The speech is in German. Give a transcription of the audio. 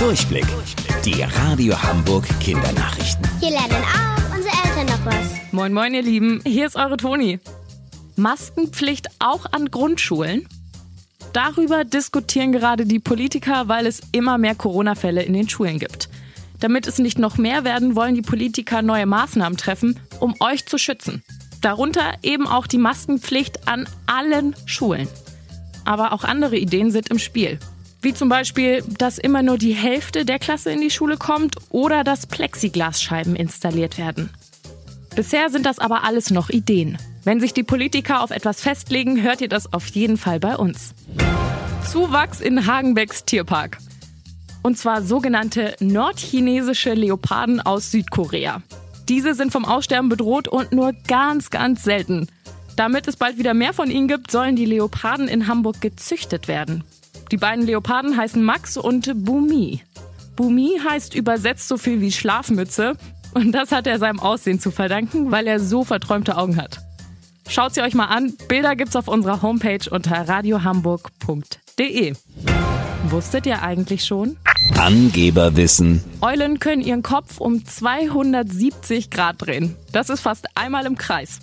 Durchblick. Die Radio Hamburg Kindernachrichten. Hier lernen auch unsere Eltern noch was. Moin, moin, ihr Lieben. Hier ist eure Toni. Maskenpflicht auch an Grundschulen? Darüber diskutieren gerade die Politiker, weil es immer mehr Corona-Fälle in den Schulen gibt. Damit es nicht noch mehr werden, wollen die Politiker neue Maßnahmen treffen, um euch zu schützen. Darunter eben auch die Maskenpflicht an allen Schulen. Aber auch andere Ideen sind im Spiel. Wie zum Beispiel, dass immer nur die Hälfte der Klasse in die Schule kommt oder dass Plexiglasscheiben installiert werden. Bisher sind das aber alles noch Ideen. Wenn sich die Politiker auf etwas festlegen, hört ihr das auf jeden Fall bei uns. Zuwachs in Hagenbecks Tierpark. Und zwar sogenannte nordchinesische Leoparden aus Südkorea. Diese sind vom Aussterben bedroht und nur ganz, ganz selten. Damit es bald wieder mehr von ihnen gibt, sollen die Leoparden in Hamburg gezüchtet werden. Die beiden Leoparden heißen Max und Bumi. Bumi heißt übersetzt so viel wie Schlafmütze und das hat er seinem Aussehen zu verdanken, weil er so verträumte Augen hat. Schaut sie euch mal an. Bilder gibt's auf unserer Homepage unter radiohamburg.de. Wusstet ihr eigentlich schon? Angeberwissen. Eulen können ihren Kopf um 270 Grad drehen. Das ist fast einmal im Kreis.